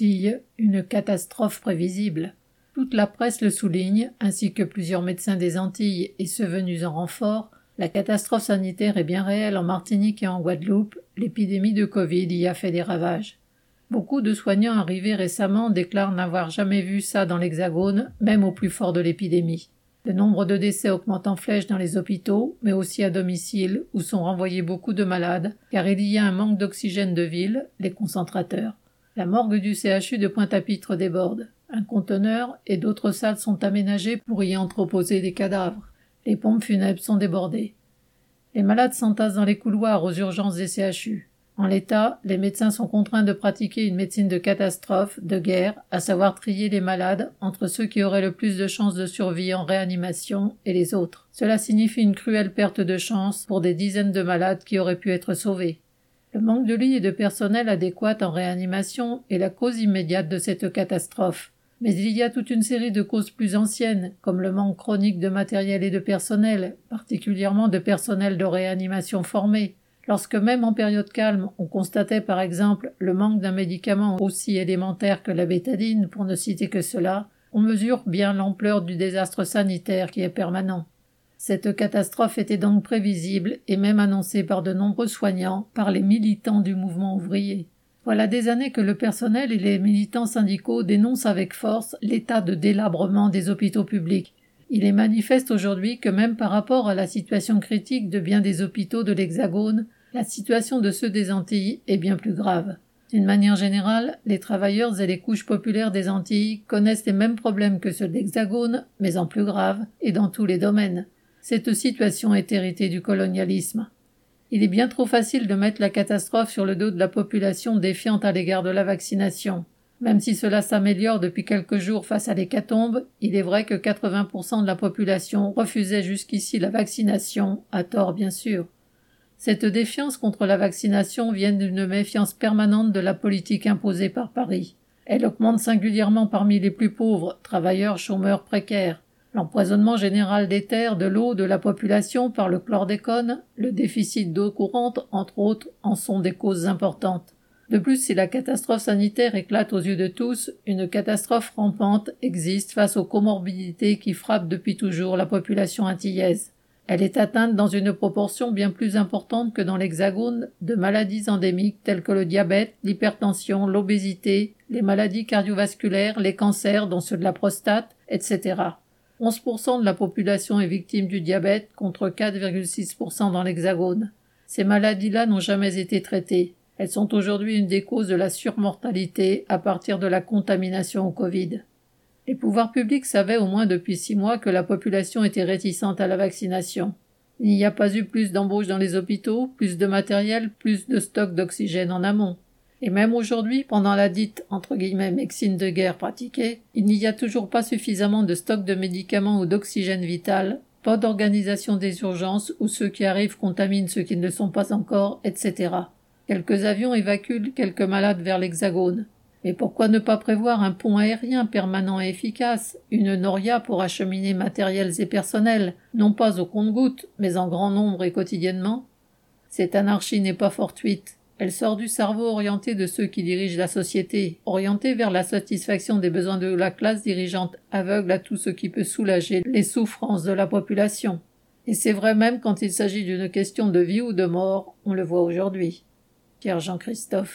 Une catastrophe prévisible. Toute la presse le souligne, ainsi que plusieurs médecins des Antilles et ceux venus en renfort, la catastrophe sanitaire est bien réelle en Martinique et en Guadeloupe, l'épidémie de Covid y a fait des ravages. Beaucoup de soignants arrivés récemment déclarent n'avoir jamais vu ça dans l'Hexagone, même au plus fort de l'épidémie. Le nombre de décès augmente en flèche dans les hôpitaux, mais aussi à domicile, où sont renvoyés beaucoup de malades, car il y a un manque d'oxygène de ville, les concentrateurs. La morgue du CHU de Pointe-à-Pitre déborde. Un conteneur et d'autres salles sont aménagées pour y entreposer des cadavres. Les pompes funèbres sont débordées. Les malades s'entassent dans les couloirs aux urgences des CHU. En l'état, les médecins sont contraints de pratiquer une médecine de catastrophe, de guerre, à savoir trier les malades entre ceux qui auraient le plus de chances de survie en réanimation et les autres. Cela signifie une cruelle perte de chance pour des dizaines de malades qui auraient pu être sauvés. Le manque de lits et de personnel adéquat en réanimation est la cause immédiate de cette catastrophe. Mais il y a toute une série de causes plus anciennes, comme le manque chronique de matériel et de personnel, particulièrement de personnel de réanimation formé. Lorsque même en période calme, on constatait par exemple le manque d'un médicament aussi élémentaire que la bétadine, pour ne citer que cela, on mesure bien l'ampleur du désastre sanitaire qui est permanent. Cette catastrophe était donc prévisible et même annoncée par de nombreux soignants, par les militants du mouvement ouvrier. Voilà des années que le personnel et les militants syndicaux dénoncent avec force l'état de délabrement des hôpitaux publics. Il est manifeste aujourd'hui que même par rapport à la situation critique de bien des hôpitaux de l'Hexagone, la situation de ceux des Antilles est bien plus grave. D'une manière générale, les travailleurs et les couches populaires des Antilles connaissent les mêmes problèmes que ceux de l'Hexagone, mais en plus grave, et dans tous les domaines. Cette situation est héritée du colonialisme. Il est bien trop facile de mettre la catastrophe sur le dos de la population défiante à l'égard de la vaccination. Même si cela s'améliore depuis quelques jours face à l'hécatombe, il est vrai que 80% de la population refusait jusqu'ici la vaccination, à tort bien sûr. Cette défiance contre la vaccination vient d'une méfiance permanente de la politique imposée par Paris. Elle augmente singulièrement parmi les plus pauvres, travailleurs chômeurs précaires. L'empoisonnement général des terres, de l'eau, de la population par le chlordécone, le déficit d'eau courante, entre autres, en sont des causes importantes. De plus, si la catastrophe sanitaire éclate aux yeux de tous, une catastrophe rampante existe face aux comorbidités qui frappent depuis toujours la population antillaise. Elle est atteinte dans une proportion bien plus importante que dans l'Hexagone de maladies endémiques telles que le diabète, l'hypertension, l'obésité, les maladies cardiovasculaires, les cancers, dont ceux de la prostate, etc. 11% de la population est victime du diabète contre 4,6% dans l'Hexagone. Ces maladies-là n'ont jamais été traitées. Elles sont aujourd'hui une des causes de la surmortalité à partir de la contamination au Covid. Les pouvoirs publics savaient au moins depuis six mois que la population était réticente à la vaccination. Il n'y a pas eu plus d'embauches dans les hôpitaux, plus de matériel, plus de stocks d'oxygène en amont. Et même aujourd'hui, pendant la dite entre guillemets médecine de guerre pratiquée, il n'y a toujours pas suffisamment de stocks de médicaments ou d'oxygène vital, pas d'organisation des urgences où ceux qui arrivent contaminent ceux qui ne le sont pas encore, etc. Quelques avions évacuent quelques malades vers l'Hexagone. Mais pourquoi ne pas prévoir un pont aérien permanent et efficace, une noria pour acheminer matériels et personnels, non pas au compte-gouttes, mais en grand nombre et quotidiennement? Cette anarchie n'est pas fortuite. Elle sort du cerveau orienté de ceux qui dirigent la société, orienté vers la satisfaction des besoins de la classe dirigeante aveugle à tout ce qui peut soulager les souffrances de la population. Et c'est vrai même quand il s'agit d'une question de vie ou de mort, on le voit aujourd'hui. Pierre Jean Christophe.